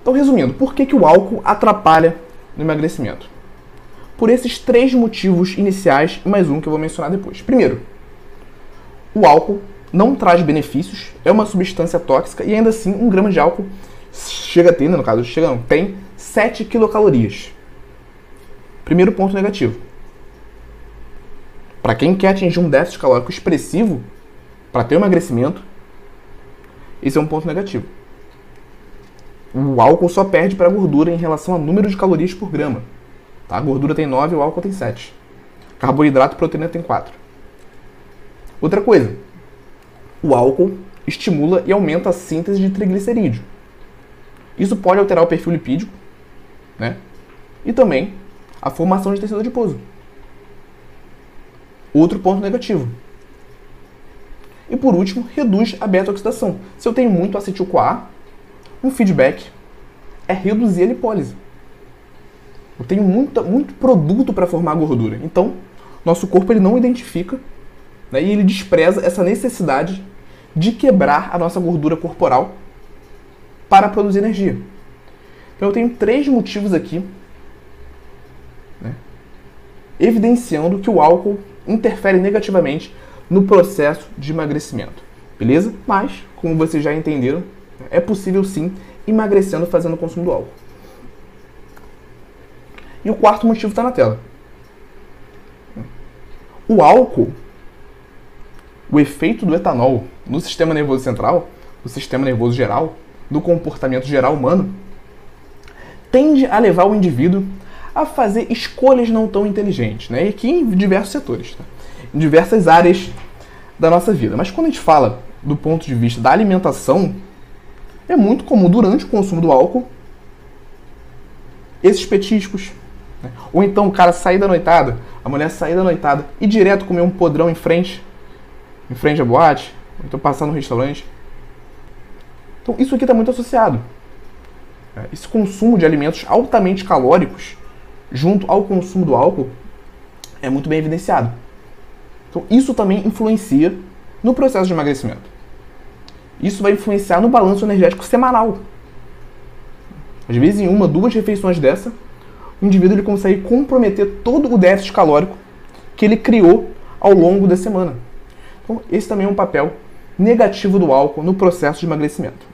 Então, resumindo, por que, que o álcool atrapalha no emagrecimento? Por esses três motivos iniciais e mais um que eu vou mencionar depois. Primeiro, o álcool não traz benefícios, é uma substância tóxica e ainda assim um grama de álcool chega a ter, né, no caso, chega não, tem 7 quilocalorias. Primeiro ponto negativo. Para quem quer atingir um déficit calórico expressivo, para ter emagrecimento, esse é um ponto negativo. O álcool só perde para a gordura em relação ao número de calorias por grama. Tá? A gordura tem 9 e o álcool tem 7. Carboidrato e proteína tem 4. Outra coisa, o álcool estimula e aumenta a síntese de triglicerídeo. Isso pode alterar o perfil lipídico, né? E também a formação de tecido adiposo. Outro ponto negativo. E por último, reduz a beta-oxidação. Se eu tenho muito acetil-CoA, um feedback é reduzir a lipólise. Eu tenho muita, muito produto para formar gordura. Então, nosso corpo ele não identifica né, e ele despreza essa necessidade de quebrar a nossa gordura corporal para produzir energia. Então, eu tenho três motivos aqui né, evidenciando que o álcool interfere negativamente no processo de emagrecimento. Beleza? Mas, como vocês já entenderam, é possível sim emagrecendo fazendo o consumo do álcool. E o quarto motivo está na tela. O álcool, o efeito do etanol no sistema nervoso central, no sistema nervoso geral, do comportamento geral humano, tende a levar o indivíduo a fazer escolhas não tão inteligentes, né? E aqui em diversos setores, tá? em diversas áreas da nossa vida. Mas quando a gente fala do ponto de vista da alimentação, é muito comum durante o consumo do álcool esses petiscos. Né? Ou então o cara sair da noitada, a mulher sair da noitada e direto comer um podrão em frente, em frente à boate, ou então passar no restaurante. Então isso aqui está muito associado. Né? Esse consumo de alimentos altamente calóricos, junto ao consumo do álcool, é muito bem evidenciado. Então isso também influencia no processo de emagrecimento. Isso vai influenciar no balanço energético semanal. Às vezes, em uma, duas refeições dessa, o indivíduo ele consegue comprometer todo o déficit calórico que ele criou ao longo da semana. Então, esse também é um papel negativo do álcool no processo de emagrecimento.